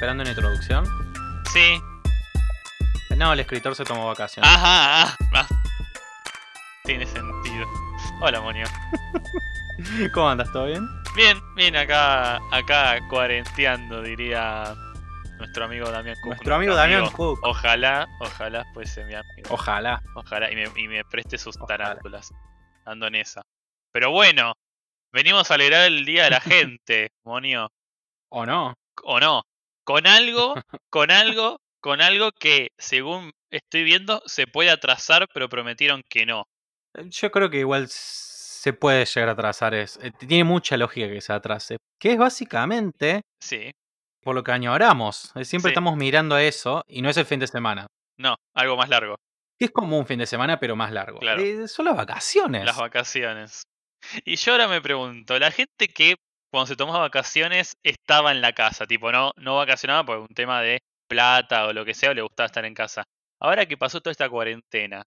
¿A vos estás esperando una introducción? Sí. No, el escritor se tomó vacaciones. Ajá, ah, ah. Tiene sentido. Hola, Monio. ¿Cómo andas? ¿Todo bien? Bien, bien, acá, acá cuarenteando, diría nuestro amigo Damián Cook. Nuestro amigo Damián Cook. Ojalá, ojalá fuese mi amigo. Ojalá. Ojalá, y me, y me preste sus tarántulas. Ando en esa. Pero bueno, venimos a alegrar el día de la gente, Monio. ¿O no? o no, con algo, con algo, con algo que según estoy viendo se puede atrasar, pero prometieron que no. Eh, Yo creo que igual se puede llegar a atrasar. Es, eh, tiene mucha lógica que se atrase. Que es básicamente Sí, por lo que añoramos. Siempre Sí. estamos mirando a eso y no es el fin de semana. no, algo más largo, Que es como un fin de semana, pero más largo. Claro. Eh, son las vacaciones. las vacaciones. Y yo ahora me pregunto, la gente que cuando se tomaba vacaciones estaba en la casa, tipo no, no vacacionaba por un tema de plata o lo que sea, o le gustaba estar en casa. Ahora que pasó toda esta cuarentena,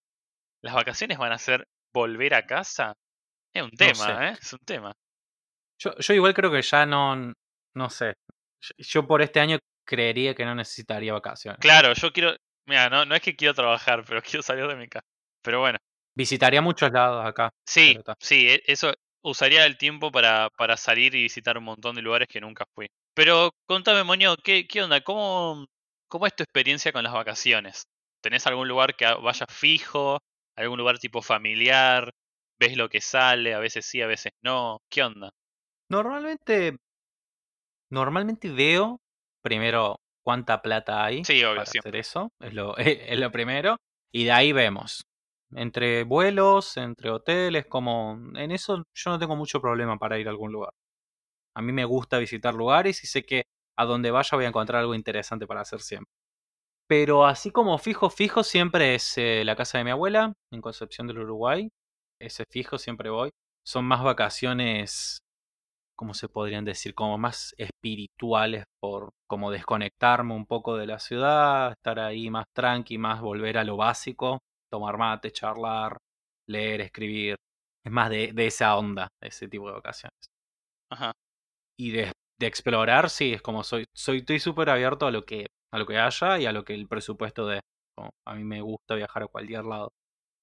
¿las vacaciones van a ser volver a casa? Es un tema, sé. ¿eh? Es un tema. Yo, yo igual creo que ya no. No sé. Yo- por este año creería que no necesitaría vacaciones. Claro, yo quiero. Mira, no, no es que quiero trabajar, pero quiero salir de mi casa. Pero bueno, Visitaría muchos lados acá. sí, sí, e- eso usaría el tiempo para, para salir y visitar un montón de lugares que nunca fui. Pero contame, Moño, ¿qué, qué onda? ¿Cómo, ¿Cómo es tu experiencia con las vacaciones? ¿Tenés algún lugar que vaya fijo? ¿Algún lugar tipo familiar? ¿Ves lo que sale? A veces sí, a veces no. ¿Qué onda? Normalmente. Normalmente veo primero cuánta plata hay Sí, obvio, para siempre. hacer eso. Es lo, es lo primero. Y de ahí vemos. Entre vuelos, entre hoteles, como. En eso yo no tengo mucho problema para ir a algún lugar. A mí me gusta visitar lugares y sé que a donde vaya voy a encontrar algo interesante para hacer siempre. Pero así como fijo, fijo, siempre es eh, la casa de mi abuela, en Concepción del Uruguay. Ese fijo siempre voy. Son más vacaciones, ¿cómo se podrían decir? Como más espirituales por como desconectarme un poco de la ciudad, estar ahí más tranqui, más volver a lo básico, tomar mate, charlar, leer, escribir. Es más de, de esa onda, ese tipo de vacaciones Ajá. y de, de explorar, sí, es como soy, soy, estoy súper abierto a lo que, a lo que haya y a lo que el presupuesto. Como, A mí me gusta viajar a cualquier lado.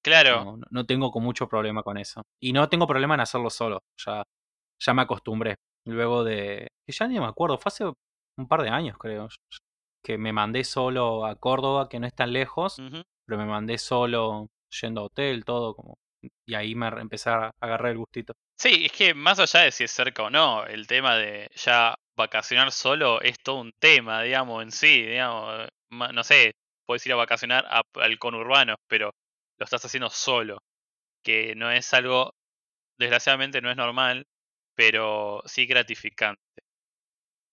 Claro, No, no tengo con mucho problema con eso. Y no tengo problema en hacerlo solo. Ya, ya me acostumbré. Luego de. que ya ni me acuerdo, fue hace un par de años, creo. Que me mandé solo a Córdoba, que no es tan lejos, ujú, pero me mandé solo yendo a hotel, todo como. Y ahí me empecé a agarrar el gustito. Sí, es que más allá de si es cerca o no, el tema de ya vacacionar solo es todo un tema, digamos, en sí, digamos, no sé, puedes ir a vacacionar a- al conurbano, pero lo estás haciendo solo, que no es algo, desgraciadamente no es normal, pero sí gratificante.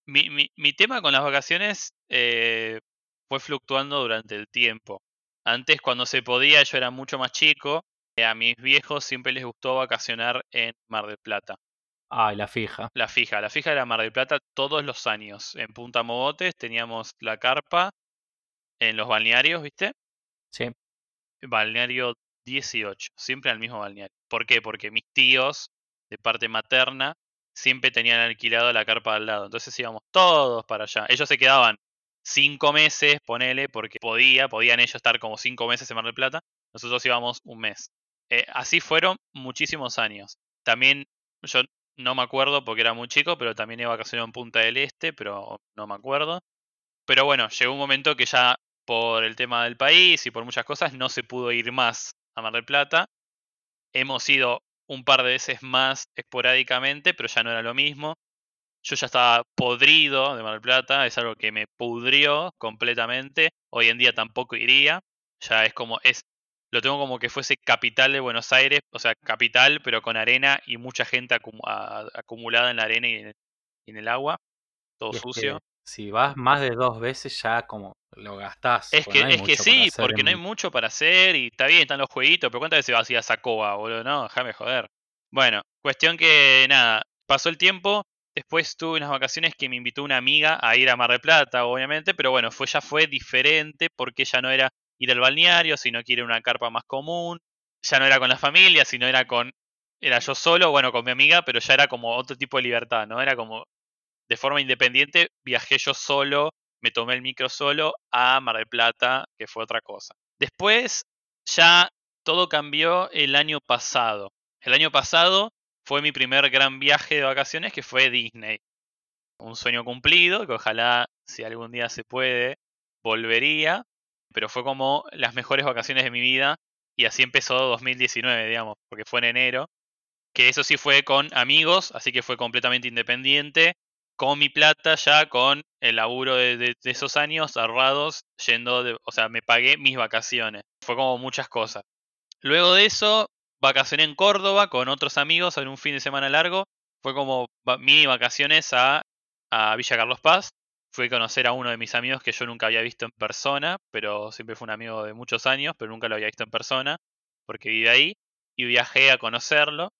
Mi, mi, mi tema con las vacaciones eh, fue fluctuando durante el tiempo. Antes, cuando se podía, yo era mucho más chico, eh, a mis viejos siempre les gustó vacacionar en Mar del Plata. Ay, la fija. La fija, la fija era Mar del Plata todos los años. En Punta Mogotes teníamos la carpa en los balnearios, ¿viste? Sí. Balneario 18, siempre al mismo balneario. ¿Por qué? Porque mis tíos, de parte materna, siempre tenían alquilado la carpa al lado. Entonces íbamos todos para allá. Ellos se quedaban cinco meses, ponele, porque podía, podían ellos estar como cinco meses en Mar del Plata. Nosotros íbamos un mes. Eh, así fueron muchísimos años. También yo no me acuerdo porque era muy chico, pero también he vacacionado en Punta del Este, pero no me acuerdo. Pero bueno, llegó un momento que ya por el tema del país y por muchas cosas no se pudo ir más a Mar del Plata. Hemos ido un par de veces más esporádicamente, pero ya no era lo mismo. Yo ya estaba podrido de Mar del Plata, es algo que me pudrió completamente. Hoy en día tampoco iría. Ya es como es lo tengo como que fuese capital de Buenos Aires, o sea, capital, pero con arena y mucha gente a- acumulada en la arena y en el, y en el agua, todo es sucio. si vas más de dos veces ya como lo gastás. Es que, no es que sí, porque no hay mucho para hacer y está bien, están los jueguitos, pero ¿cuántas veces vas a ir a Sacoa, boludo? No, déjame joder. Bueno, cuestión que nada, pasó el tiempo, después tuve unas vacaciones que me invitó una amiga a ir a Mar del Plata, obviamente, pero bueno, fue, ya fue diferente porque ya no era ir al balneario, sino que ir una carpa más común, ya no era con la familia, sino era con, era yo solo, bueno, con mi amiga, pero ya era como otro tipo de libertad, ¿no? Era como de forma independiente viajé yo solo, me tomé el micro solo a Mar del Plata, que fue otra cosa. Después ya todo cambió el año pasado. El año pasado fue mi primer gran viaje de vacaciones que fue Disney. Un sueño cumplido, que ojalá si algún día se puede, volvería, pero fue como las mejores vacaciones de mi vida y así empezó 2019, digamos, porque fue en enero, que eso sí fue con amigos, así que fue completamente independiente, con mi plata ya, con el laburo de, esos años ahorrados, yendo, de, o sea, me pagué mis vacaciones. Fue como muchas cosas. Luego de eso, vacacioné en Córdoba con otros amigos en un fin de semana largo. Fue como mini vacaciones a, a Villa Carlos Paz. Fui a conocer a uno de mis amigos que yo nunca había visto en persona, pero siempre fue un amigo de muchos años, pero nunca lo había visto en persona, porque vive ahí. Y viajé a conocerlo.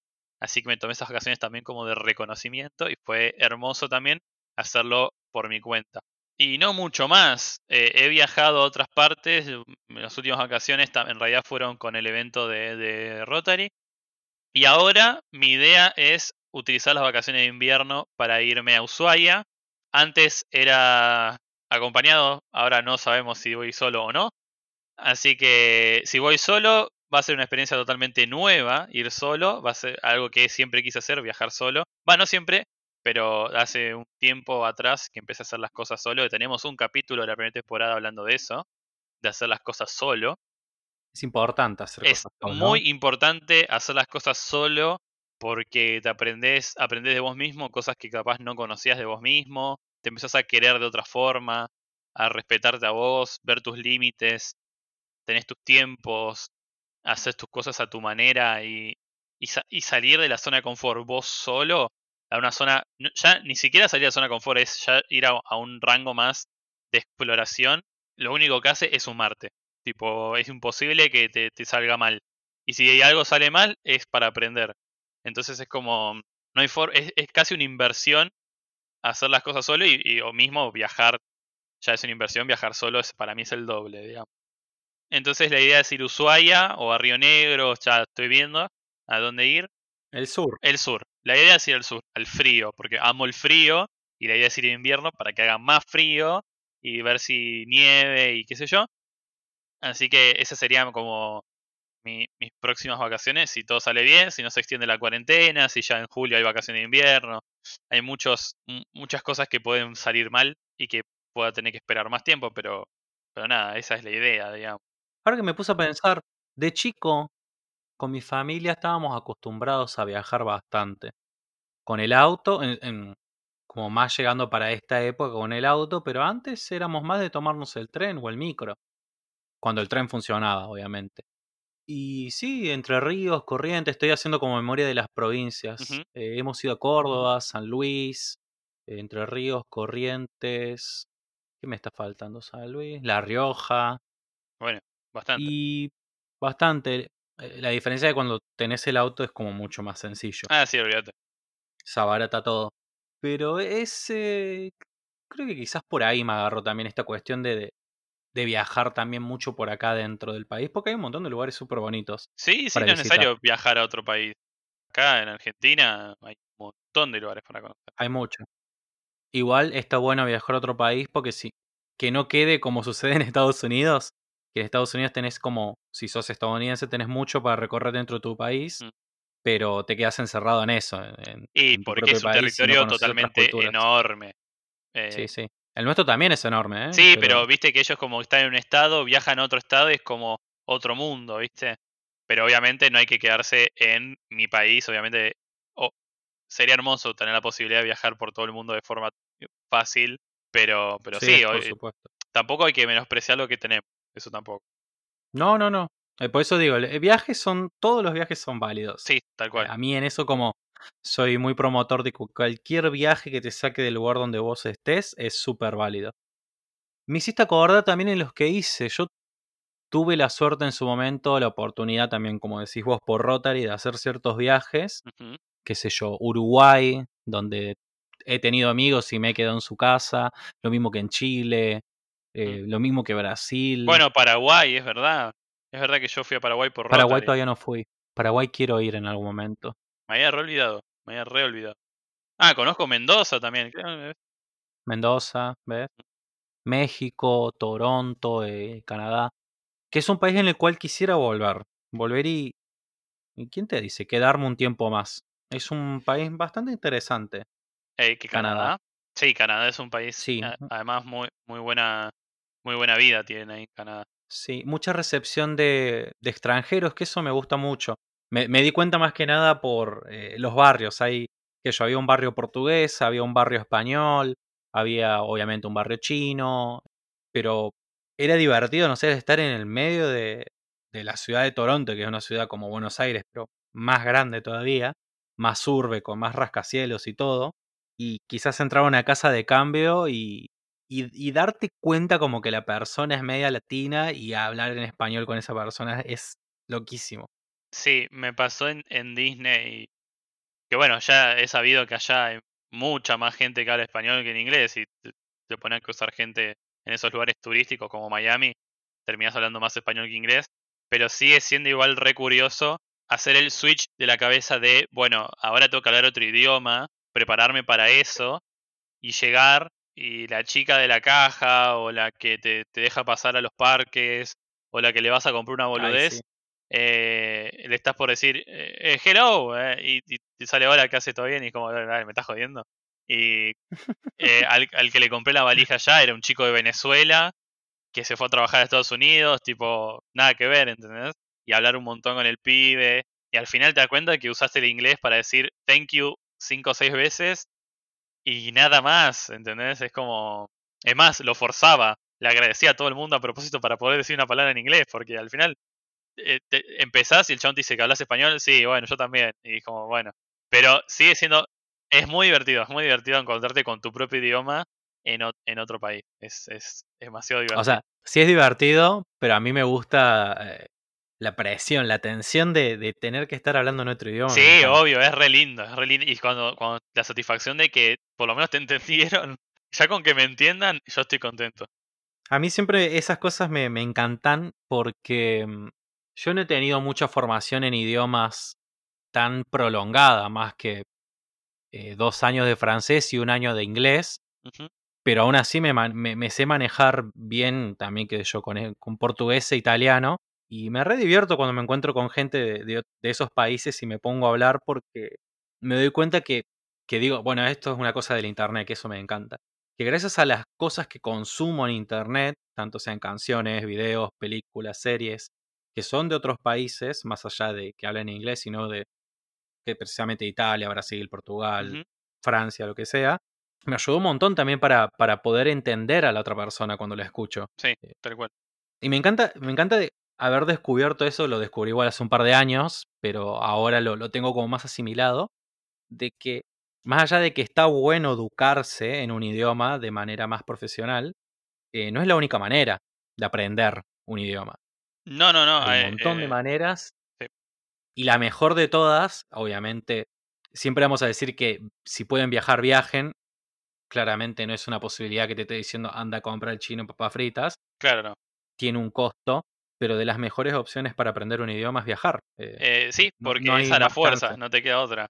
Así que me tomé esas vacaciones también como de reconocimiento y fue hermoso también hacerlo por mi cuenta. Y no mucho más. Eh, he viajado a otras partes. Las últimas vacaciones en realidad fueron con el evento de, de Rotary. Y ahora mi idea es utilizar las vacaciones de invierno para irme a Ushuaia. Antes era acompañado, ahora no sabemos si voy solo o no. Así que si voy solo, va a ser una experiencia totalmente nueva, ir solo, va a ser algo que siempre quise hacer, viajar solo. Va, no siempre, pero hace un tiempo atrás que empecé a hacer las cosas solo, y tenemos un capítulo de la primera temporada hablando de eso, de hacer las cosas solo. Es importante hacer es cosas solo. Es muy importante hacer las cosas solo porque te aprendes, aprendes de vos mismo cosas que capaz no conocías de vos mismo, te empezás a querer de otra forma, a respetarte a vos, ver tus límites, tenés tus tiempos, haces tus cosas a tu manera y, y, salir de la zona de confort vos solo a una zona, ya ni siquiera salir la zona de confort, es ya ir a, un rango más de exploración, lo único que hace es sumarte. Tipo, es imposible que te, salga mal. Y si algo sale mal, es para aprender. Entonces es como, no hay for es, es, casi una inversión hacer las cosas solo y, o mismo viajar, ya es una inversión, viajar solo es, para mí es el doble, digamos. Entonces la idea es ir a Ushuaia o a Río Negro, ya estoy viendo a dónde ir. El sur. El sur. La idea es ir al sur, al frío, porque amo el frío y la idea es ir en invierno para que haga más frío y ver si nieve y qué sé yo. Así que esas serían como mis próximas vacaciones, si todo sale bien, si no se extiende la cuarentena, si ya en julio hay vacaciones de invierno. Hay muchos, muchas cosas que pueden salir mal y que pueda tener que esperar más tiempo, pero, pero nada, esa es la idea, digamos. Ahora que me puse a pensar, de chico, con mi familia estábamos acostumbrados a viajar bastante. Con el auto, en, como más llegando para esta época con el auto, pero antes éramos más de tomarnos el tren o el micro. Cuando el tren funcionaba, obviamente. Y sí, Entre Ríos, Corrientes, estoy haciendo como memoria de las provincias. Eh, hemos ido a Córdoba, San Luis, Entre Ríos, Corrientes. ¿Qué me está faltando? San Luis, La Rioja. Bueno, bastante. Y bastante. Eh, la diferencia de cuando tenés el auto es como mucho más sencillo. Ah, sí, olvídate. Se abarata todo. Pero ese. creo que quizás por ahí me agarró también esta cuestión de, de viajar también mucho por acá dentro del país, porque hay un montón de lugares súper bonitos. Sí, sí, no es necesario viajar a otro país. Acá en Argentina hay un montón de lugares para conocer. Hay mucho. Igual está bueno viajar a otro país porque si que no quede como sucede en Estados Unidos, que en Estados Unidos tenés como, si sos estadounidense, tenés mucho para recorrer dentro de tu país, mm. pero te quedas encerrado en eso. y porque es un territorio totalmente enorme. sí, eh, sí. El nuestro también es enorme, ¿eh? Sí, pero... viste que ellos como están en un estado, viajan a otro estado y es como otro mundo, ¿viste? Pero obviamente no hay que quedarse en mi país, obviamente sería hermoso tener la posibilidad de viajar por todo el mundo de forma fácil, pero, pero sí, tampoco hay que menospreciar lo que tenemos, eso tampoco. No, no, no. Eh, por eso digo, viajes son, todos los viajes son válidos. Sí, tal cual. A mí en eso como soy muy promotor de cualquier viaje que te saque del lugar donde vos estés es súper válido. Me hiciste acordar también en los que hice. Yo tuve la suerte en su momento, la oportunidad también, como decís vos, por Rotary, de hacer ciertos viajes. Qué sé yo, Uruguay, donde he tenido amigos y me he quedado en su casa. Lo mismo que en Chile. Mm. Eh, lo mismo que Brasil. Bueno, Paraguay, es verdad. Es verdad que yo fui a Paraguay por Rotary. Paraguay todavía no fui. Paraguay quiero ir en algún momento. Me había re olvidado, me había re olvidado. Ah, conozco Mendoza también. Mendoza, ¿ves? México, Toronto, eh, Canadá, que es un país en el cual quisiera volver. Volver y, ¿y quién te dice? Quedarme un tiempo más. Es un país bastante interesante. ¿que Canadá? Sí, Canadá es un país, sí. además muy, muy buena, muy buena vida tiene ahí Canadá. Sí, mucha recepción de, de extranjeros, que eso me gusta mucho. Me, me di cuenta más que nada por eh, los barrios. Hay, que yo, había un barrio portugués, había un barrio español, había obviamente un barrio chino, pero era divertido, no sé, estar en el medio de, de la ciudad de Toronto, que es una ciudad como Buenos Aires, pero más grande todavía, más urbe, con más rascacielos y todo, y quizás entrar a una casa de cambio y, y, darte cuenta como que la persona es media latina y hablar en español con esa persona es loquísimo. Sí, me pasó en, en Disney, que bueno, ya he sabido que allá hay mucha más gente que habla español que en inglés y te, te ponen a cruzar gente en esos lugares turísticos como Miami, terminas hablando más español que inglés, pero sigue siendo igual re curioso hacer el switch de la cabeza de, bueno, ahora tengo que hablar otro idioma, prepararme para eso y llegar y la chica de la caja o la que te, te deja pasar a los parques o la que le vas a comprar una boludez, eh, le estás por decir eh, eh hello eh, y, te sale hola que hace todo bien y como me estás jodiendo y al, al, que le compré la valija ya era un chico de Venezuela que se fue a trabajar a Estados Unidos tipo nada que ver ¿entendés? y hablar un montón con el pibe y al final te das cuenta que usaste el inglés para decir thank you cinco o seis veces y nada más, ¿entendés? Es como... Es más, lo forzaba, le agradecía a todo el mundo a propósito para poder decir una palabra en inglés, porque al final eh, empezás y el chabón te dice que hablas español, sí, bueno, yo también, y como, bueno, pero sigue siendo, es muy divertido, es muy divertido encontrarte con tu propio idioma en, en otro país, es, es, demasiado divertido. O sea, sí es divertido, pero a mí me gusta eh, la presión, la tensión de, tener que estar hablando en otro idioma. Sí, obvio, es re lindo, es re lindo. Y cuando, cuando la satisfacción de que por lo menos te entendieron, ya con que me entiendan, yo estoy contento. A mí siempre esas cosas me, encantan porque mm, yo no he tenido mucha formación en idiomas tan prolongada, más que eh, dos años de francés y un año de inglés. Pero aún así me, me, sé manejar bien también que yo con, con portugués e italiano. Y me redivierto cuando me encuentro con gente de, esos países y me pongo a hablar porque me doy cuenta que, que digo, bueno, esto es una cosa del Internet, que eso me encanta. Que gracias a las cosas que consumo en Internet, tanto sean canciones, videos, películas, series, que son de otros países, más allá de que hablen inglés, sino de que precisamente Italia, Brasil, Portugal, Francia, lo que sea, me ayudó un montón también para, para poder entender a la otra persona cuando la escucho. Sí, eh, tal cual. Y me encanta, me encanta de, haber descubierto eso, lo descubrí igual hace un par de años, pero ahora lo, tengo como más asimilado, de que más allá de que está bueno educarse en un idioma de manera más profesional, eh, no es la única manera de aprender un idioma. No, no, no. Hay un montón de eh, maneras. Y la mejor de todas, obviamente, siempre vamos a decir que si pueden viajar, viajen. Claramente no es una posibilidad que te esté diciendo anda a comprar el chino papas fritas. Claro, no. Tiene un costo pero de las mejores opciones para aprender un idioma es viajar. Eh, eh, sí, porque es a la fuerza, no te queda otra.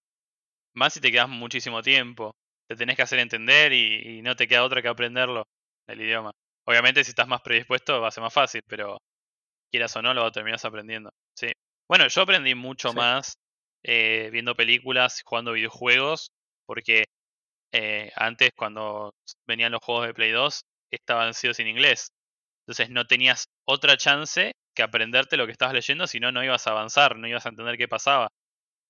Más si te quedas muchísimo tiempo, te tenés que hacer entender y, no te queda otra que aprenderlo, el idioma. Obviamente si estás más predispuesto va a ser más fácil, pero quieras o no lo terminas aprendiendo. Sí. Bueno, yo aprendí mucho más eh, viendo películas, jugando videojuegos, porque antes cuando venían los juegos de Play 2 estaban sidos en inglés. Entonces no tenías otra chance que aprenderte lo que estabas leyendo, si no, no ibas a avanzar, no ibas a entender qué pasaba.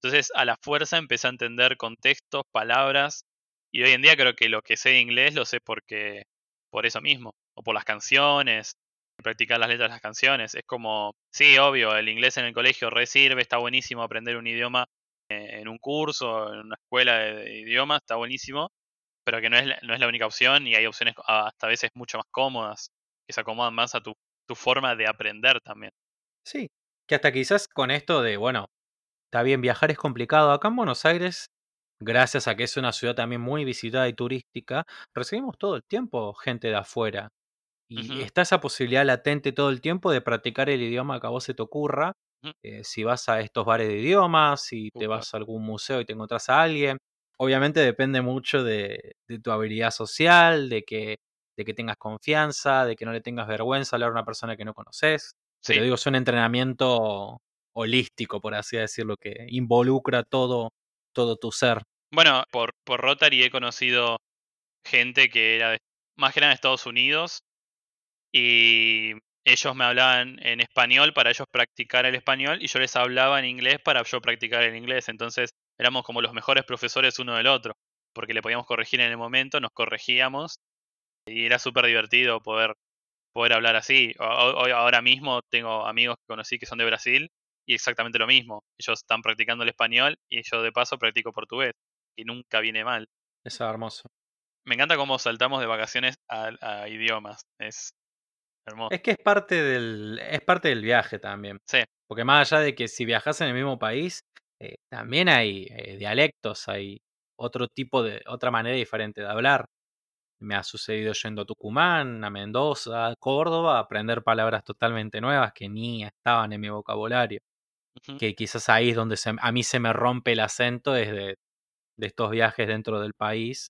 Entonces a la fuerza empecé a entender contextos, palabras, y hoy en día creo que lo que sé de inglés lo sé porque por eso mismo, o por las canciones, practicar las letras de las canciones. Es como, sí, obvio, el inglés en el colegio resirve, está buenísimo aprender un idioma eh, en un curso, en una escuela de idiomas, está buenísimo, pero que no es, la, no es la única opción y hay opciones hasta a veces mucho más cómodas que se acomodan más a tu, forma de aprender también. Sí, que hasta quizás con esto de, bueno, está bien, viajar es complicado. Acá en Buenos Aires, gracias a que es una ciudad también muy visitada y turística, recibimos todo el tiempo gente de afuera. Y está esa posibilidad latente todo el tiempo de practicar el idioma que a vos se te ocurra. Eh, si vas a estos bares de idiomas, si te vas a algún museo y te encontrás a alguien, obviamente depende mucho de, de tu habilidad social, de que, de que tengas confianza, de que no le tengas vergüenza hablar a una persona que no conoces. Sí. digo, es un entrenamiento holístico, por así decirlo, que involucra todo, todo tu ser. Bueno, por, por Rotary he conocido gente que era de- más que nada de Estados Unidos y ellos me hablaban en español para ellos practicar el español y yo les hablaba en inglés para yo practicar el inglés. Entonces éramos como los mejores profesores uno del otro, porque le podíamos corregir en el momento, nos corregíamos y era súper divertido poder, poder hablar así. Hoy, ahora mismo tengo amigos que conocí que son de Brasil y exactamente lo mismo. Ellos están practicando el español y yo de paso practico portugués, y nunca viene mal. Eso es hermoso. Me encanta cómo saltamos de vacaciones a, a idiomas. Es hermoso. Es que es parte del, es parte del viaje también. Sí, Porque más allá de que si viajas en el mismo país, eh, también hay eh, dialectos, hay otro tipo de, otra manera diferente de hablar. Me ha sucedido yendo a Tucumán, a Mendoza, a Córdoba, a aprender palabras totalmente nuevas que ni estaban en mi vocabulario. Que quizás ahí es donde se- a mí se me rompe el acento desde de estos viajes dentro del país,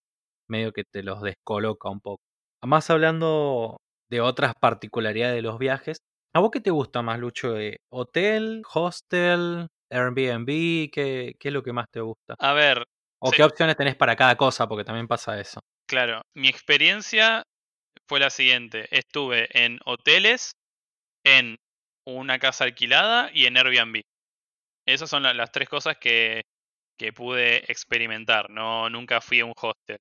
medio que te los descoloca un poco. Además, hablando de otras particularidades de los viajes, ¿a vos qué te gusta más, Lucho? Eh, ¿Hotel, hostel, Airbnb? ¿Qué, ¿Qué es lo que más te gusta? A ver, ¿O sí, qué opciones tenés para cada cosa? Porque también pasa eso. Claro, mi experiencia fue la siguiente. Estuve en hoteles, en una casa alquilada y en Airbnb. Esas son la- las tres cosas que, que pude experimentar. No, nunca fui a un hostel.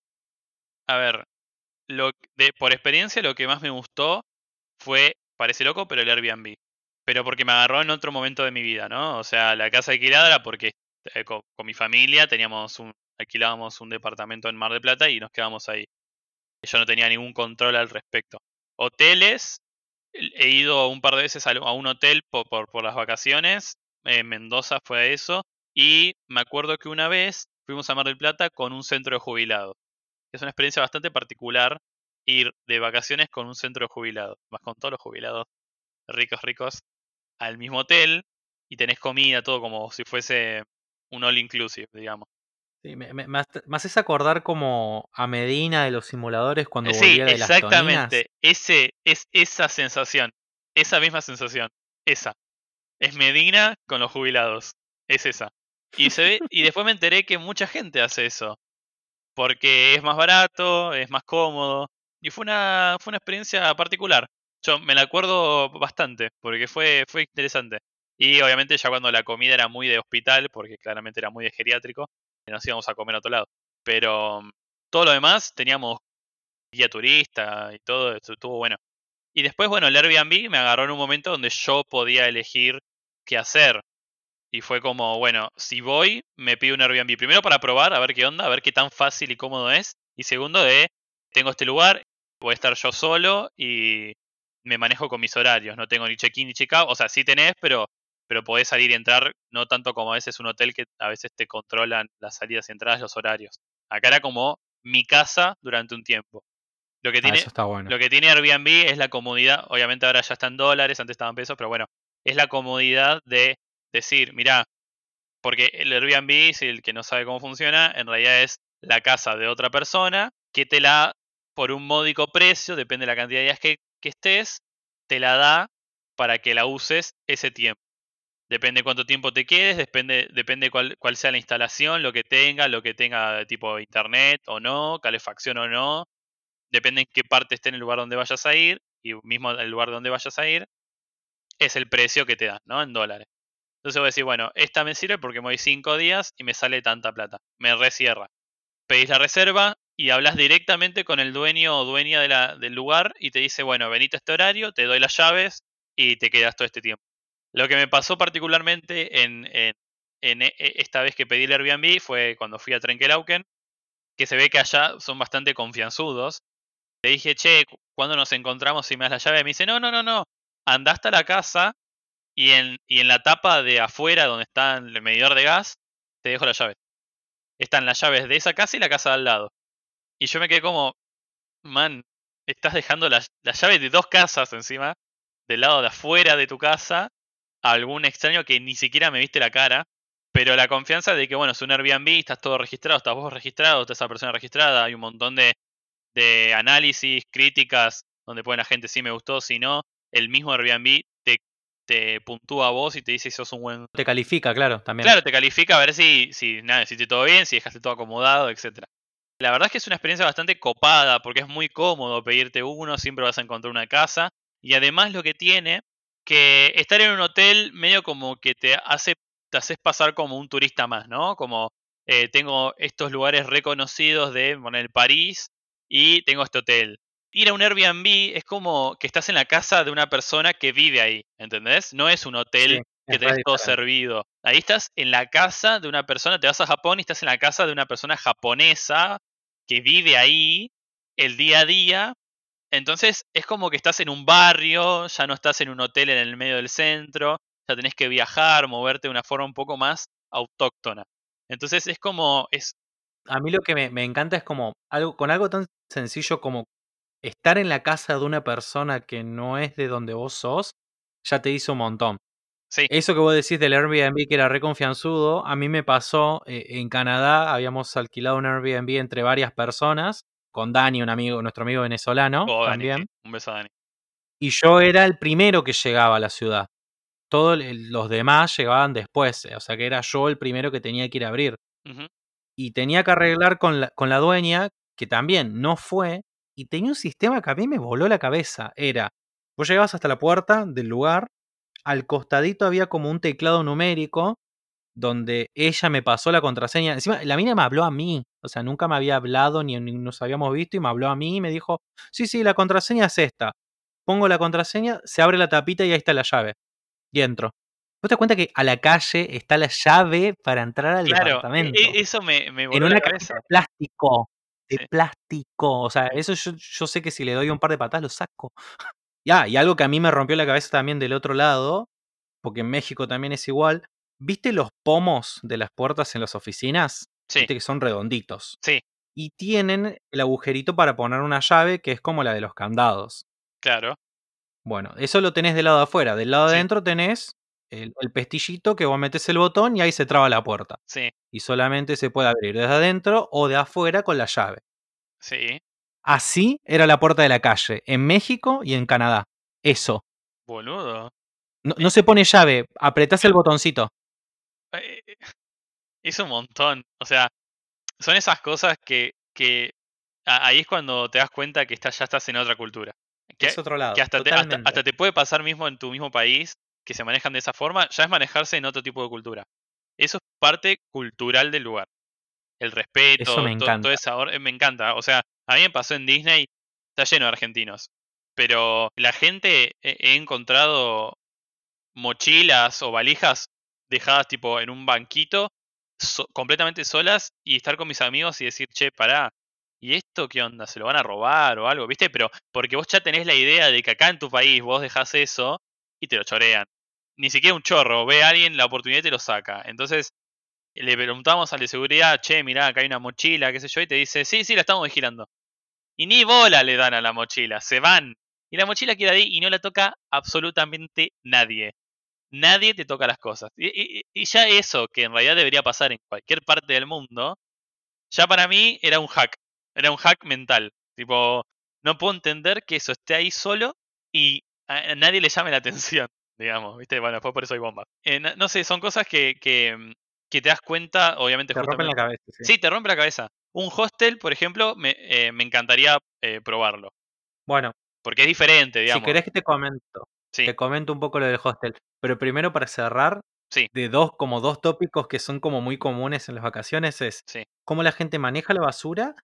A ver, lo, de, por experiencia lo que más me gustó fue, parece loco, pero el Airbnb. Pero porque me agarró en otro momento de mi vida, ¿no? O sea, la casa alquilada era porque eh, con, mi familia teníamos un, alquilábamos un departamento en Mar del Plata y nos quedamos ahí. Yo no tenía ningún control al respecto. Hoteles, he ido un par de veces a, un hotel por, por, las vacaciones. En Mendoza fue eso. Y me acuerdo que una vez fuimos a Mar del Plata con un centro de jubilados. Es una experiencia bastante particular ir de vacaciones con un centro de jubilados. Más con todos los jubilados ricos, ricos, al mismo hotel y tenés comida, todo como si fuese un all inclusive, digamos. Sí, me, me- haces acordar como a Medina de los simuladores cuando Eh, Sí, volvía de las toninas. exactamente. Ese, es esa sensación. Esa misma sensación. Esa. Es Medina con los jubilados. Es esa. Y se ve, y después me enteré que mucha gente hace eso. Porque es más barato, es más cómodo. Y fue una, fue una experiencia particular. Yo me la acuerdo bastante, porque fue, fue interesante. Y obviamente ya cuando la comida era muy de hospital, porque claramente era muy de geriátrico, nos íbamos a comer a otro lado. Pero mm, todo lo demás teníamos guía turista y todo, estuvo bueno. Y después, bueno, el Airbnb me agarró en un momento donde yo podía elegir qué hacer. Y fue como, bueno, si voy, me pido un Airbnb. Primero para probar, a ver qué onda, a ver qué tan fácil y cómodo es. Y segundo, de, tengo este lugar, voy a estar yo solo y me manejo con mis horarios. No tengo ni check-in ni check-out. O sea, sí tenés, pero, pero podés salir y entrar, no tanto como a veces un hotel que a veces te controlan las salidas y entradas, los horarios. Acá era como mi casa durante un tiempo. Lo que Ah, tiene, eso está bueno. lo que tiene Airbnb es la comodidad, obviamente ahora ya está en dólares, antes estaban pesos, pero bueno, es la comodidad de decir, mirá, porque el Airbnb, si el que no sabe cómo funciona, en realidad es la casa de otra persona que te la, por un módico precio, depende de la cantidad de días que, que estés, te la da para que la uses ese tiempo. Depende cuánto tiempo te quedes, depende, depende cuál, cuál sea la instalación, lo que tenga, lo que tenga tipo internet o no, calefacción o no, depende en qué parte esté en el lugar donde vayas a ir, y mismo el lugar donde vayas a ir, es el precio que te dan, ¿no? En dólares. Entonces voy a decir, bueno, esta me sirve porque me voy 5 días y me sale tanta plata. Me recierra. Pedís la reserva y hablas directamente con el dueño o dueña del lugar y te dice, bueno, venite a este horario, te doy las llaves y te quedas todo este tiempo. Lo que me pasó particularmente en, en, en e- esta vez que pedí el Airbnb fue cuando fui a Trenkelauken, que se ve que allá son bastante confianzudos. Le dije, che, cu- ¿cuándo nos encontramos si me das la llave? Me dice, no, no, no, no. Andá hasta la casa y en, la tapa de afuera donde está el medidor de gas, te dejo las llaves. Están las llaves de esa casa y la casa de al lado. Y yo me quedé como, man, estás dejando las, las llaves de dos casas encima, del lado de afuera de tu casa, a algún extraño que ni siquiera me viste la cara, Pero la confianza de que, bueno, es un Airbnb, estás todo registrado, estás vos registrado, está esa persona registrada, hay un montón de, de análisis, críticas, donde pone la gente si me gustó, si no. El mismo Airbnb te, te puntúa a vos y te dice si sos un buen Te califica, claro, también. Claro, te califica a ver si, si nada, hiciste todo bien, si dejaste todo acomodado, etcétera. La verdad es que es una experiencia bastante copada porque es muy cómodo pedirte uno, siempre vas a encontrar una casa. Y además lo que tiene, que estar en un hotel medio como que te hace, te haces pasar como un turista más, ¿no? Como eh, tengo estos lugares reconocidos de poner París y tengo este hotel. Ir a un Airbnb es como que estás en la casa de una persona que vive ahí, ¿entendés? No es un hotel Sí, que tenés todo servido. Ahí estás en la casa de una persona, te vas a Japón y estás en la casa de una persona japonesa que vive ahí el día a día. Entonces es como que estás en un barrio, ya no estás en un hotel en el medio del centro, ya tenés que viajar, moverte de una forma un poco más autóctona. Entonces es como, es, A mí lo que me, me encanta es como algo, con algo tan sencillo como estar en la casa de una persona que no es de donde vos sos, ya te hizo un montón. sí, Eso que vos decís del Airbnb que era re confianzudo, a mí me pasó eh, en Canadá, habíamos alquilado un Airbnb entre varias personas, con Dani, un amigo, nuestro amigo venezolano oh, Dani, sí, también, un beso a Dani. y yo era el primero que llegaba a la ciudad. Todos los demás llegaban después, eh, o sea que era yo el primero que tenía que ir a abrir. Y tenía que arreglar con la, con la dueña, que también no fue, y tenía un sistema que a mí me voló la cabeza. Era, vos llegabas hasta la puerta del lugar, al costadito había como un teclado numérico donde ella me pasó la contraseña. Encima, la mina me habló a mí, o sea, nunca me había hablado ni, ni nos habíamos visto y me habló a mí y me dijo, sí, sí, la contraseña es esta. Pongo la contraseña, se abre la tapita y ahí está la llave. Y entro. ¿Vos te das cuenta que a la calle está la llave para entrar al Claro, e- departamento? e- eso me, me en voló la una cabeza. de plástico. De Sí. plástico. O sea, eso yo, yo sé que si le doy un par de patadas lo saco. Ya, y algo que a mí me rompió la cabeza también del otro lado, porque en México también es igual. ¿Viste los pomos de las puertas en las oficinas? Sí, Viste que son redonditos. sí, Y tienen el agujerito para poner una llave que es como la de los candados. claro. Bueno, eso lo tenés del lado de afuera. Del lado de Sí. adentro tenés el, el pestillito que vos metes el botón y ahí se traba la puerta. Sí, Y solamente se puede abrir desde adentro o de afuera con la llave. sí, Así era la puerta de la calle, en México y en Canadá. Eso. boludo. No, no se pone llave, apretás el botoncito. Eh, Es un montón. O sea, son esas cosas que, que ahí es cuando te das cuenta que estás, ya estás en otra cultura. Que, Es otro lado. que hasta, te, hasta, te puede pasar mismo en tu mismo país que se manejan de esa forma, ya es manejarse en otro tipo de cultura. Eso es parte cultural del lugar. El respeto, Eso me to- encanta. toda esa eh, me encanta. O sea, a mí me pasó en Disney, está lleno de argentinos. Pero la gente, he encontrado mochilas o valijas dejadas tipo en un banquito, so- completamente solas, y estar con mis amigos y decir, che, pará, ¿y esto qué onda? ¿Se lo van a robar o algo? ¿Viste? Pero porque vos ya tenés la idea de que acá en tu país vos dejás eso y te lo chorean. Ni siquiera un chorro, ve a alguien la oportunidad y te lo saca. Entonces, le preguntamos al de seguridad, che, mirá, acá hay una mochila, qué sé yo, y te dice, sí, sí, la estamos vigilando. Y ni bola le dan a la mochila, se van. Y la mochila queda ahí y no la toca absolutamente nadie. Nadie te toca las cosas. Y, y- y ya eso, que en realidad debería pasar en cualquier parte del mundo, ya para mí era un hack. Era un hack mental. Tipo, no puedo entender que eso esté ahí solo y a nadie le llame la atención, digamos, ¿viste? Bueno, después por eso hay bombas. Eh, no, no sé, son cosas que, que, mm, que te das cuenta, obviamente, Te rompen la cabeza. Sí. Sí, te rompe la cabeza. Un hostel, por ejemplo, me, eh, me encantaría eh, probarlo. Bueno, Porque es diferente, si digamos. querés que te comento, Sí, te comento un poco lo del hostel. Pero primero para cerrar, Sí. de dos, como dos tópicos que son como muy comunes en las vacaciones es sí. cómo la gente maneja la basura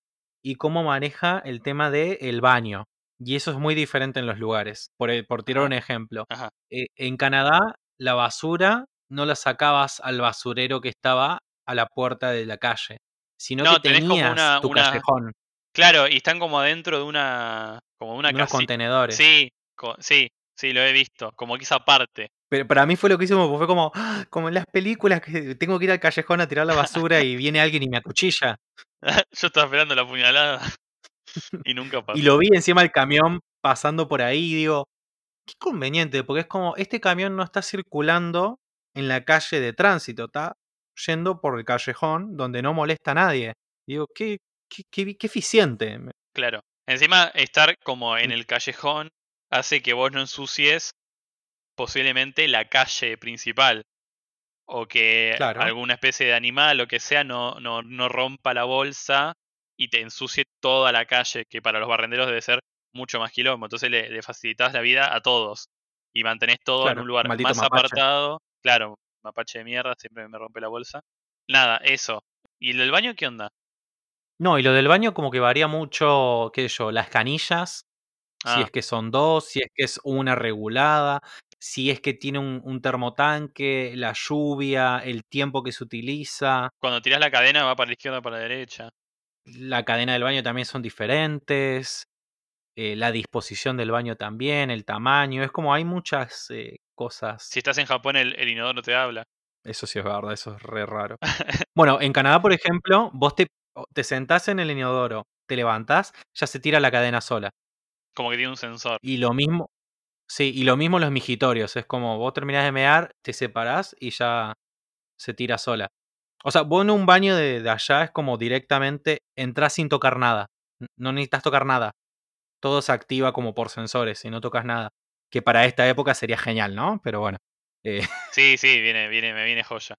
y cómo maneja el tema del el baño. Y eso es muy diferente en los lugares. Por, e- por tirar un ejemplo. Ajá. Eh, en Canadá, la basura no la sacabas al basurero que estaba a la puerta de la calle, sino No, que tenés como tenías una- tu una- callejón, Claro, y están como adentro de una. como una unos contenedores. Sí, co- sí, sí, lo he visto. Como que esa parte. Pero para mí fue lo que hicimos, fue como, ¡ah! como en las películas que tengo que ir al callejón a tirar la basura y viene alguien y me acuchilla. Yo estaba esperando la puñalada. y nunca pasó. Y lo vi encima del camión pasando por ahí y digo, qué conveniente, porque es como, este camión no está circulando en la calle de tránsito, está yendo por el callejón donde no molesta a nadie. Digo, qué, qué, qué, qué eficiente. Claro. Encima, estar como en Mm. el callejón hace que vos no ensucies posiblemente la calle principal. O que Claro. alguna especie de animal, lo que sea, no, no, no rompa la bolsa y te ensucie toda la calle, que para los barrenderos debe ser mucho más quilombo. Entonces le, le facilitas la vida a todos. Y mantenés todo en un lugar más mapache. apartado. Claro, mapache de mierda, siempre me rompe la bolsa. Nada, eso. ¿Y el del baño qué onda? No, y lo del baño como que varía mucho, qué sé yo, las canillas, si Ah, es que son dos, si es que es una regulada, si es que tiene un, un termotanque, la lluvia, el tiempo que se utiliza, cuando tirás la cadena va para la izquierda o para la derecha. la cadena del baño también son diferentes, eh, la disposición del baño también, el tamaño, es como hay muchas eh, cosas. Si estás en Japón, el, el inodoro te habla. Eso sí es verdad, eso es re raro. Bueno, en Canadá, por ejemplo, vos te, te sentás en el inodoro, te levantás, ya se tira la cadena sola. Como que tiene un sensor. Y lo mismo, sí, y lo mismo los mijitorios. Es como vos terminás de mear, te separás y ya se tira sola. O sea, vos en un baño de, de allá es como directamente entras sin tocar nada. No necesitas tocar nada. Todo se activa como por sensores y no tocas nada. Que para esta época sería genial, ¿no? Pero bueno, eh, Sí, sí, viene, viene, me viene joya.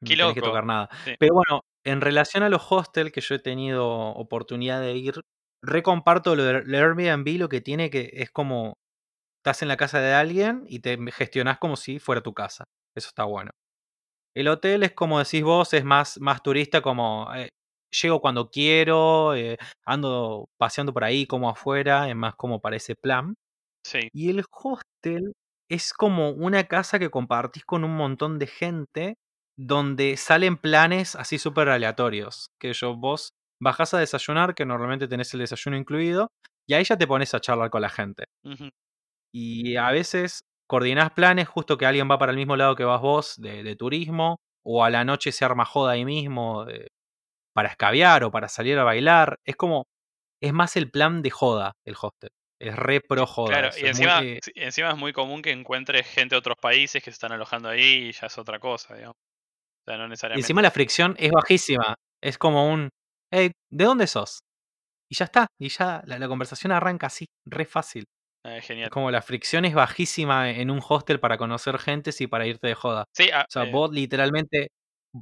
no Qué que loco. tocar nada. Sí. Pero bueno, en relación a los hostels que yo he tenido oportunidad de ir, recomparto lo del Airbnb, lo que tiene que es como estás en la casa de alguien y te gestionás como si fuera tu casa. Eso está bueno. El hotel es como decís vos, es más, más turista, como eh, llego cuando quiero, eh, ando paseando por ahí como afuera, es más como para ese plan. Sí. Y el hostel es como una casa que compartís con un montón de gente donde salen planes así súper aleatorios. Que yo, vos bajás a desayunar, que normalmente tenés el desayuno incluido, y ahí ya te pones a charlar con la gente. Y a veces coordinás planes justo que alguien va para el mismo lado que vas vos de, de turismo, o a la noche se arma joda ahí mismo de- para escabiar o para salir a bailar. Es como, es más el plan de joda el hostel. Es re pro joda. Claro, y es muy, encima, eh, es muy común que encuentres gente de otros países que se están alojando ahí y ya es otra cosa, digamos. O sea, no y encima la fricción es bajísima. Es como un, hey, ¿de dónde sos? Y ya está, y ya la, la conversación arranca así, re fácil. Es genial. como la fricción es bajísima en un hostel para conocer gente y para irte de joda. Sí, ah, O sea, eh, vos literalmente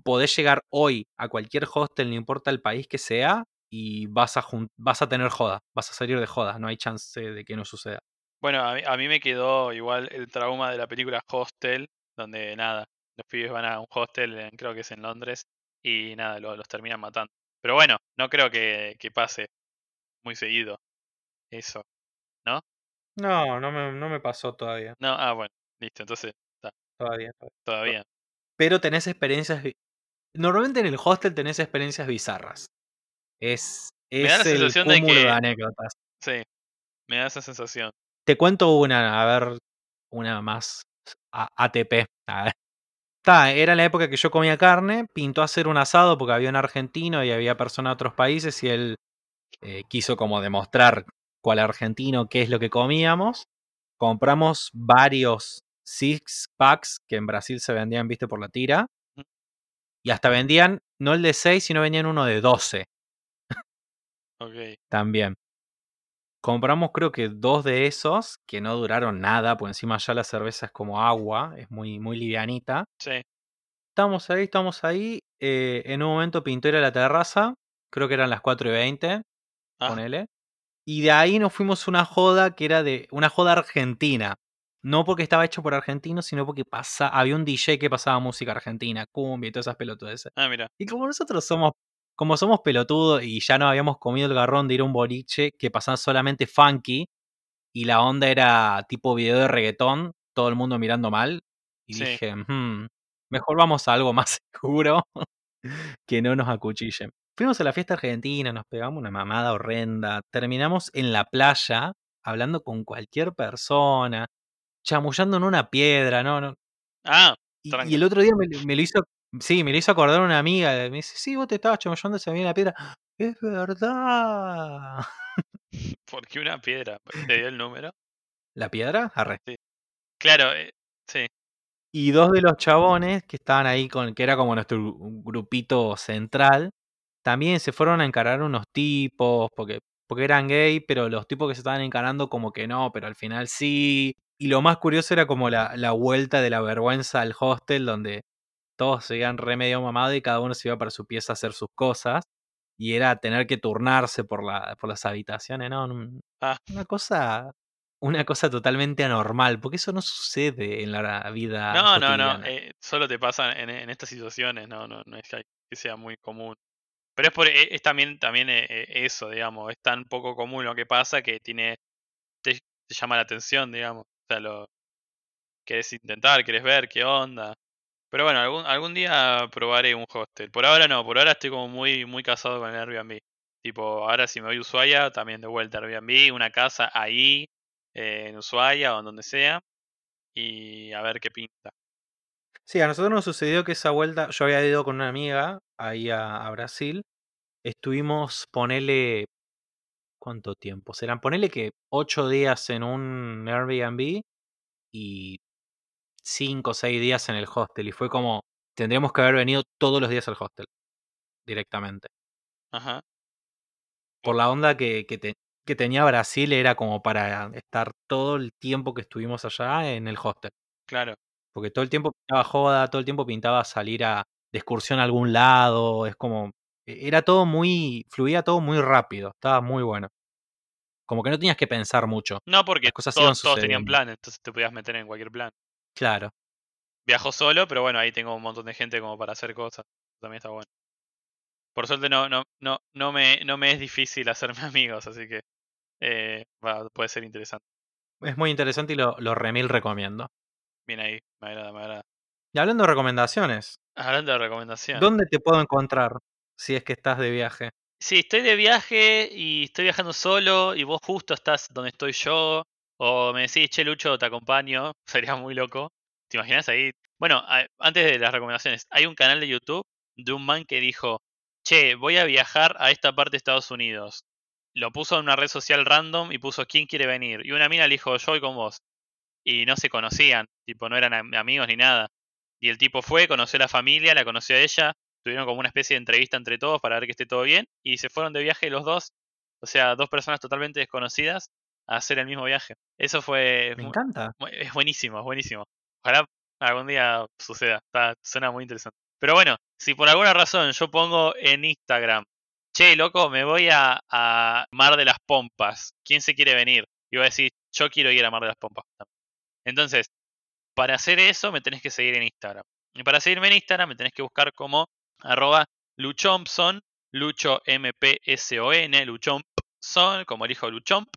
podés llegar hoy a cualquier hostel, no importa el país que sea, y vas a, vas a tener joda, vas a salir de joda, no hay chance de que no suceda. bueno, a mí, a mí me quedó igual el trauma de la película Hostel, donde nada, los pibes van a un hostel, en- creo que es en Londres, y nada, lo- los terminan matando. Pero bueno, no creo que, que pase muy seguido eso. No, no me, no me pasó todavía. No, ah, bueno, listo, entonces Todavía. todavía. Pero tenés experiencias. Normalmente en el hostel tenés experiencias bizarras. Es, Me da la es el sensación de anécdotas. Sí, me da esa sensación. Te cuento una, a ver, una más a- ATP. A ver. Ta, era la época que yo comía carne, pintó a hacer un asado porque había un argentino y había personas de otros países y él eh, quiso como demostrar cuál argentino qué es lo que comíamos. Compramos varios six packs que en Brasil se vendían, viste, por la tira. Y hasta vendían, no el de 6, sino vendían uno de 12 Ok, también. Compramos creo que dos de esos que no duraron nada, por encima ya la cerveza es como agua, es muy, muy livianita. sí. Estamos ahí, estamos ahí. eh, en un momento pintó ir a la terraza, creo que eran las 4 y 20, Ah, ponele. Y de ahí nos fuimos a una joda que era de una joda argentina. No porque estaba hecho por argentinos, sino porque pasa, había un DJ que pasaba música argentina, cumbia y todas esas pelotudes. ah, mira. Y como nosotros somos, como somos pelotudos y ya no habíamos comido el garrón de ir a un boliche que pasaba solamente funky y la onda era tipo video de reggaetón, todo el mundo mirando mal. Y Sí. dije, "Hmm, mejor vamos a algo más seguro que no nos acuchillen. Fuimos a la fiesta argentina, nos pegamos una mamada horrenda, terminamos en la playa hablando con cualquier persona, chamullando en una piedra, no, no, Ah, y, y el otro día me lo hizo, sí, me lo hizo acordar una amiga. Me dice, sí, vos te estabas chamullando ese en la piedra. Es verdad. ¿por qué una piedra? ¿Te dio el número? ¿La piedra? Arre. Claro, eh, sí. Y dos de los chabones que estaban ahí, con, que era como nuestro gru- grupito central, también se fueron a encarar unos tipos, porque, porque eran gay, pero los tipos que se estaban encarando como que no, pero al final sí. Y lo más curioso era como la, la vuelta de la vergüenza al hostel, donde todos se iban re medio mamado y cada uno se iba para su pieza a hacer sus cosas. Y era tener que turnarse por, la, por las habitaciones, ¿no? Ah, Una cosa, una cosa totalmente anormal, porque eso no sucede en la vida no, no, no. eh, solo te pasa en, en estas situaciones, no, no, no es que, sea muy común. Pero es, por, es, es también, también eh, eh, eso, digamos, es tan poco común lo que pasa que tiene te, te llama la atención, digamos. O sea, lo querés intentar, querés ver qué onda. Pero bueno, algún, algún día probaré un hostel. Por ahora no, por ahora estoy como muy, muy casado con el Airbnb. Tipo, ahora si me voy a Ushuaia, también de vuelta Airbnb, una casa ahí, eh, en Ushuaia o en donde sea, y a ver qué pinta. Sí, a nosotros nos sucedió que esa vuelta, yo había ido con una amiga ahí a, a Brasil, estuvimos, ponele, ¿cuánto tiempo? Serán, ponele que ocho días en un Airbnb y cinco o seis días en el hostel. Y fue como, tendríamos que haber venido todos los días al hostel, directamente. Ajá, Por la onda que, que, te- que tenía Brasil era como para estar todo el tiempo que estuvimos allá en el hostel. claro. Porque todo el tiempo pintaba joda, todo el tiempo pintaba salir a, de excursión a algún lado. Es como. e- Era todo muy. Fluía todo muy rápido. Estaba muy bueno. Como que no tenías que pensar mucho. No, porque Las cosas todos, todos tenían sucediendo. plan, entonces te podías meter en cualquier plan. Claro. Viajo solo, pero bueno, ahí tengo un montón de gente como para hacer cosas. También está bueno. Por suerte no, no, no, no me, no me es difícil hacerme amigos, así que eh, va, puede ser interesante. Es muy interesante y lo, lo remil recomiendo. Bien ahí, me agrada, me agrada. Y hablando de recomendaciones, Hablando de recomendación. ¿dónde te puedo encontrar si es que estás de viaje? Sí, estoy de viaje y estoy viajando solo y vos justo estás donde estoy yo. O me decís, che, Lucho, te acompaño. Sería muy loco. ¿Te imaginas ahí? Bueno, antes de las recomendaciones, hay un canal de YouTube de un man que dijo, che, voy a viajar a esta parte de Estados Unidos. Lo puso en una red social random y puso, ¿quién quiere venir? Y una mina le dijo, yo voy con vos. Y no se conocían, tipo, no eran am- amigos ni nada. Y el tipo fue, conoció a la familia, la conoció a ella, tuvieron como una especie de entrevista entre todos para ver que esté todo bien, y se fueron de viaje los dos, o sea, dos personas totalmente desconocidas, a hacer el mismo viaje. Eso fue Me encanta. es buenísimo, es buenísimo. Ojalá algún día suceda, está, suena muy interesante. Pero bueno, si por alguna razón yo pongo en Instagram, che, loco, me voy a, a Mar de las Pompas, ¿quién se quiere venir? Y voy a decir, yo quiero ir a Mar de las Pompas. Entonces, para hacer eso me tenés que seguir en Instagram. Y para seguirme en Instagram me tenés que buscar como arroba luchompson, lucho M-P-S-O-N, luchompson, como el hijo de Luchomp.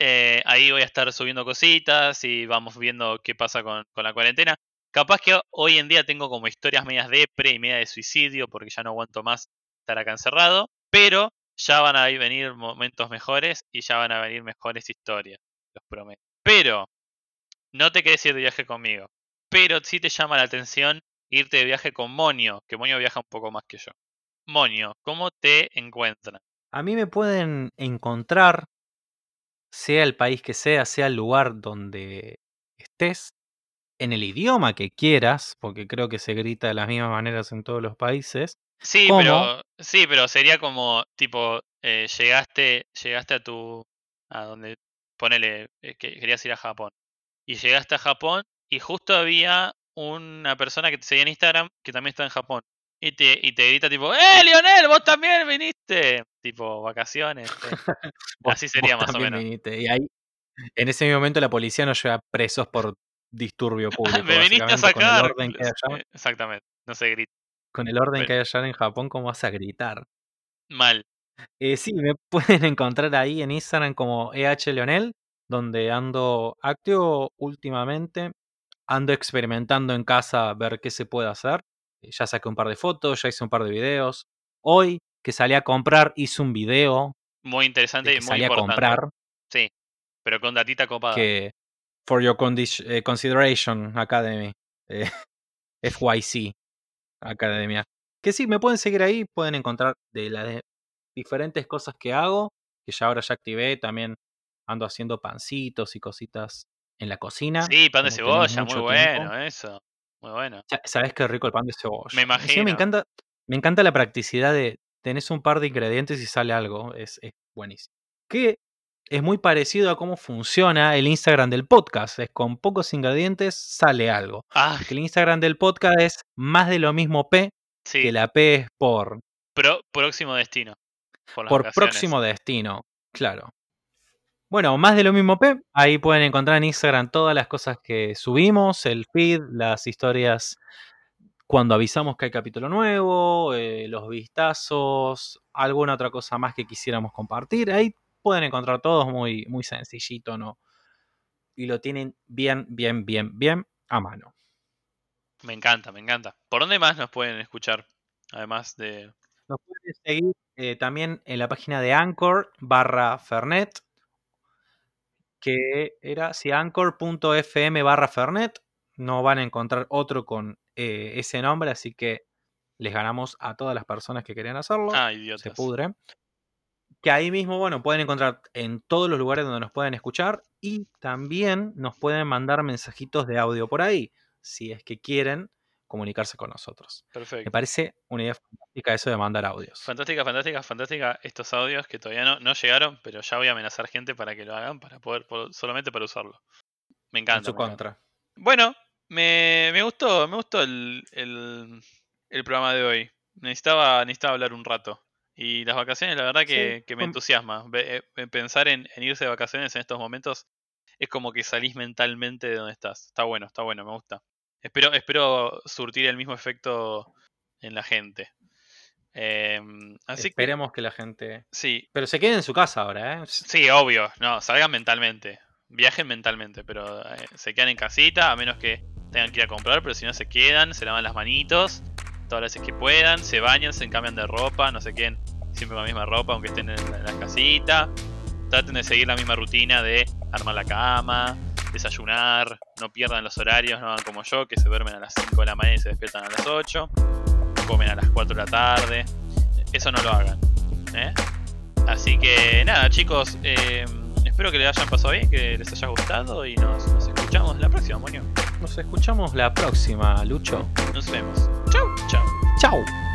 Eh, ahí voy a estar subiendo cositas y vamos viendo qué pasa con, la cuarentena. Capaz que hoy en día tengo como historias medias depre y media de suicidio porque ya no aguanto más estar acá encerrado. Pero ya van a venir momentos mejores y ya van a venir mejores historias, los prometo. Pero no te querés ir de viaje conmigo, pero sí te llama la atención irte de viaje con Monio, que Monio viaja un poco más que yo. Monio, ¿cómo te encuentran? A mí me pueden encontrar, sea el país que sea, sea el lugar donde estés, en el idioma que quieras, porque creo que se grita de las mismas maneras en todos los países. Sí, pero sí, pero sería como tipo eh, llegaste, llegaste a tu a donde ponele eh, que querías ir a Japón y llegaste a Japón y justo había una persona que te seguía en Instagram que también está en Japón y te y te grita tipo, ¡Eh, Lionel, vos también viniste! Tipo vacaciones. Vos- Así sería más o menos. viniste. Y ahí, en ese momento, la policía nos lleva presos por disturbio público. Me viniste a básicamente, con el sacar. orden que hay allá, Eh, Exactamente, no se grita. con el orden Pero- que hay allá en Japón, ¿cómo vas a gritar? Mal. Eh, sí, me pueden encontrar ahí en Instagram como EH Leonel, donde ando activo últimamente. Ando experimentando en casa a ver qué se puede hacer. Eh, Ya saqué un par de fotos, ya hice un par de videos. Hoy que salí a comprar, hice un video Muy interesante y muy salí a importante. comprar. Sí, pero con datita copada. que For Your eh, Consideration Academy, eh, FYC Academia. Que sí, me pueden seguir ahí, pueden encontrar de las de- diferentes cosas que hago, que ya ahora ya activé, también ando haciendo pancitos y cositas en la cocina. Sí, pan de cebolla, muy tiempo. bueno eso. Muy bueno. Sabes qué rico el pan de cebolla. Me imagino. me encanta, me encanta la practicidad de tenés un par de ingredientes y sale algo. Es, es buenísimo. Que es muy parecido a cómo funciona el Instagram del podcast. Es con pocos ingredientes sale algo. Ah, el Instagram del podcast es más de lo mismo P, sí. que la P es por, Pro- próximo destino. Por, por próximo destino. Claro. Bueno, más de lo mismo P. Ahí pueden encontrar en Instagram todas las cosas que subimos, el feed, las historias cuando avisamos que hay capítulo nuevo, eh, los vistazos, alguna otra cosa más que quisiéramos compartir. Ahí pueden encontrar todos muy, muy sencillito, ¿no? Y lo tienen bien, bien, bien, bien a mano. Me encanta, me encanta. ¿Por dónde más nos pueden escuchar? Además de. Nos pueden seguir eh, también en la página de Anchor barra Fernet, que era si anchor.fm barra Fernet. No van a encontrar otro con eh, ese nombre, así que les ganamos a todas las personas que querían hacerlo. Ah, se idiotas. pudre. Que ahí mismo, bueno, pueden encontrar en todos los lugares donde nos pueden escuchar y también nos pueden mandar mensajitos de audio por ahí, si es que quieren comunicarse con nosotros. Me Perfecto. parece una idea fantástica eso de mandar audios. Fantástica, fantástica, fantástica estos audios que todavía no, no llegaron, pero ya voy a amenazar gente para que lo hagan, para poder, por- solamente para usarlo. Me En encanta. su me encanta. contra. Bueno, me, me gustó, me gustó el, el, el programa de hoy. Necesitaba, necesitaba hablar un rato. Y las vacaciones, la verdad que, Sí, que me entusiasma. Eh, Pensar en, en irse de vacaciones en estos momentos es como que salís mentalmente de donde estás. Está bueno, está bueno, me gusta. Espero, espero surtir el mismo efecto en la gente. Em, así que, Esperemos que la gente. sí, Pero se quede en su casa ahora, ¿eh? Sí, obvio. No, salgan mentalmente. Viajen mentalmente, pero eh, se quedan en casita a menos que tengan que ir a comprar, pero si no se quedan, se lavan las manitos todas las veces que puedan, se bañan, se cambian de ropa, no se queden siempre con la misma ropa aunque estén en la, la casita. Traten de seguir la misma rutina de armar la cama, desayunar, no pierdan los horarios, no hagan como yo, que se duermen a las 5 de la mañana y se despiertan a las 8, comen a las 4 de la tarde. Eso no lo hagan. ¿eh? Así que nada, chicos, eh, espero que les hayan pasado bien, que les haya gustado y nos, nos escuchamos la próxima, Moño. Nos escuchamos la próxima, Lucho. Nos vemos. Chau, chau. Chau.